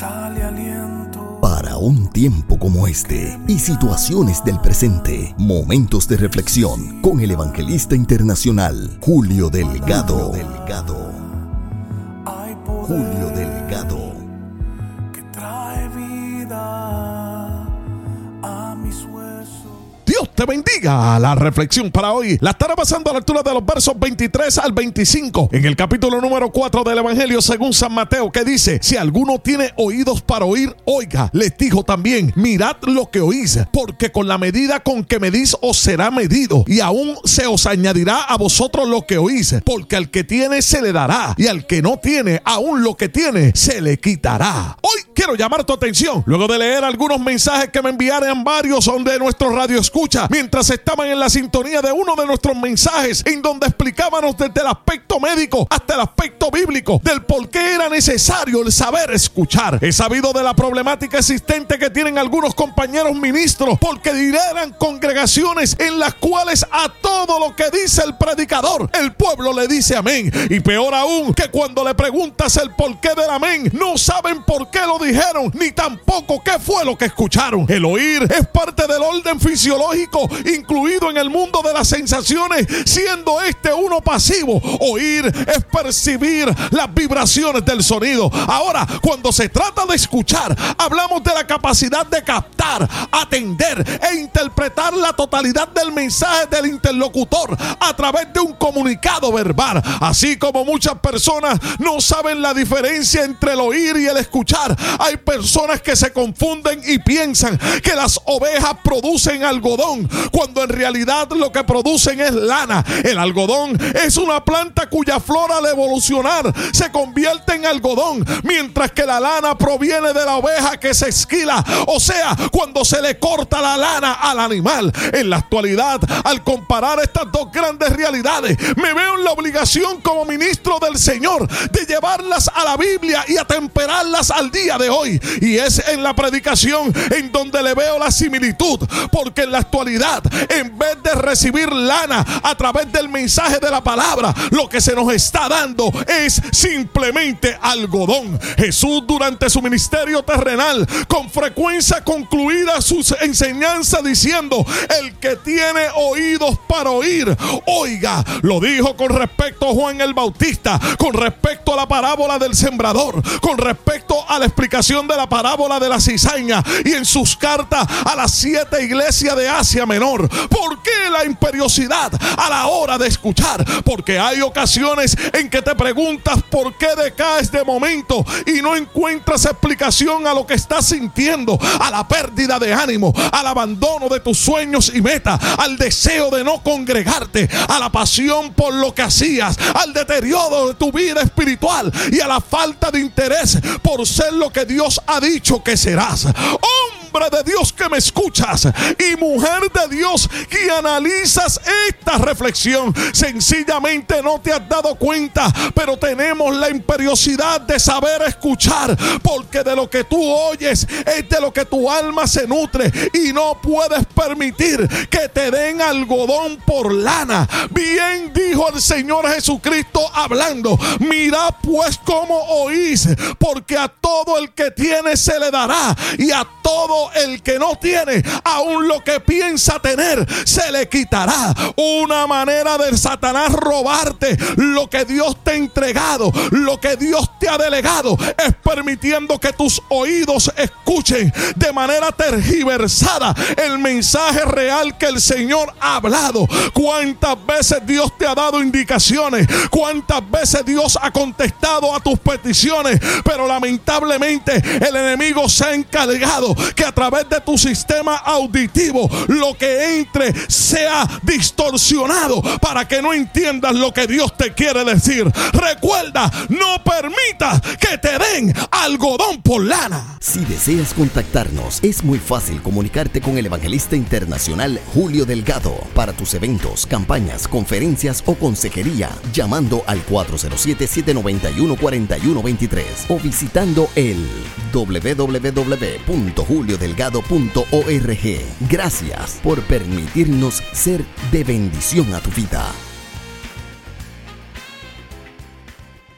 sale aliento. Para un tiempo como este y situaciones del presente, momentos de reflexión con el evangelista internacional Julio Delgado. Delgado. Julio bendiga. La reflexión para hoy la estará pasando a la altura de los versos 23 al 25 en el capítulo número 4 del Evangelio según San Mateo que dice, si alguno tiene oídos para oír, oiga. Les dijo también, mirad lo que oís, porque con la medida con que medís os será medido y aún se os añadirá a vosotros lo que oís, porque al que tiene se le dará y al que no tiene, aún lo que tiene se le quitará. Hoy quiero llamar tu atención. Luego de leer algunos mensajes que me enviaron varios son de nuestro radio escucha. Mientras estaban en la sintonía de uno de nuestros mensajes en donde explicábamos desde el aspecto médico hasta el aspecto bíblico del por qué era necesario el saber escuchar. He sabido de la problemática existente que tienen algunos compañeros ministros porque lideran congregaciones en las cuales a todo lo que dice el predicador el pueblo le dice amén. Y peor aún que cuando le preguntas el porqué del amén no saben por qué lo dijeron ni tampoco qué fue lo que escucharon. El oír es parte del orden fisiológico incluido en el mundo de las sensaciones, siendo este uno pasivo. Oír es percibir las vibraciones del sonido. Ahora, cuando se trata de escuchar, hablamos de la capacidad de captar, atender e interpretar la totalidad del mensaje del interlocutor a través de un comunicado verbal. Así como muchas personas no saben la diferencia entre el oír y el escuchar, hay personas que se confunden y piensan que las ovejas producen algodón, cuando en realidad lo que producen es lana. El algodón es una planta cuya flor al evolucionar se convierte en algodón, mientras que la lana proviene de la oveja que se esquila, o sea, cuando se le corta la lana al animal. En la actualidad, al comparar estas dos grandes realidades, me veo en la obligación como ministro del Señor de llevarlas a la Biblia y atemperarlas al día de hoy. Y es en la predicación en donde le veo la similitud, porque en la actualidad, en vez de recibir lana a través del mensaje de la palabra, lo que se nos está dando es simplemente algodón. Jesús durante su ministerio terrenal con frecuencia concluida sus enseñanzas diciendo, el que tiene oídos para oír, oiga, lo dijo con respecto a Juan el Bautista, con respecto a la parábola del sembrador, con respecto a la explicación de la parábola de la cizaña y en sus cartas a las siete iglesias de Asia Menor. ¿Por qué la imperiosidad a la hora de escuchar? Porque hay ocasiones en que te preguntas por qué decaes de momento y no encuentras explicación a lo que estás sintiendo, a la pérdida de ánimo, al abandono de tus sueños y metas, al deseo de no congregarte, a la pasión por lo que hacías, al deterioro de tu vida espiritual y a la falta de interés por ser lo que Dios ha dicho que serás. De Dios que me escuchas y mujer de Dios que analizas esta reflexión, sencillamente no te has dado cuenta, pero tenemos la imperiosidad de saber escuchar, porque de lo que tú oyes es de lo que tu alma se nutre y no puedes permitir que te den algodón por lana. Bien dijo el Señor Jesucristo hablando, mira pues cómo oís, porque a todo el que tiene se le dará y a todo el que no tiene, aun lo que piensa tener, se le quitará. Una manera de Satanás robarte lo que Dios te ha entregado, lo que Dios te ha delegado, es permitiendo que tus oídos escuchen de manera tergiversada el mensaje real que el Señor ha hablado. ¿Cuántas veces Dios te ha dado indicaciones? ¿Cuántas veces Dios ha contestado a tus peticiones? Pero lamentablemente el enemigo se ha encargado que a través de tu sistema auditivo lo que entre sea distorsionado para que no entiendas lo que Dios te quiere decir. Recuerda, no permitas que te den algodón por lana. Si deseas contactarnos, es muy fácil comunicarte con el evangelista internacional Julio Delgado para tus eventos, campañas, conferencias o consejería, llamando al 407-791-4123 o visitando el www.juliodelgado.org. Gracias por permitirnos ser de bendición a tu vida.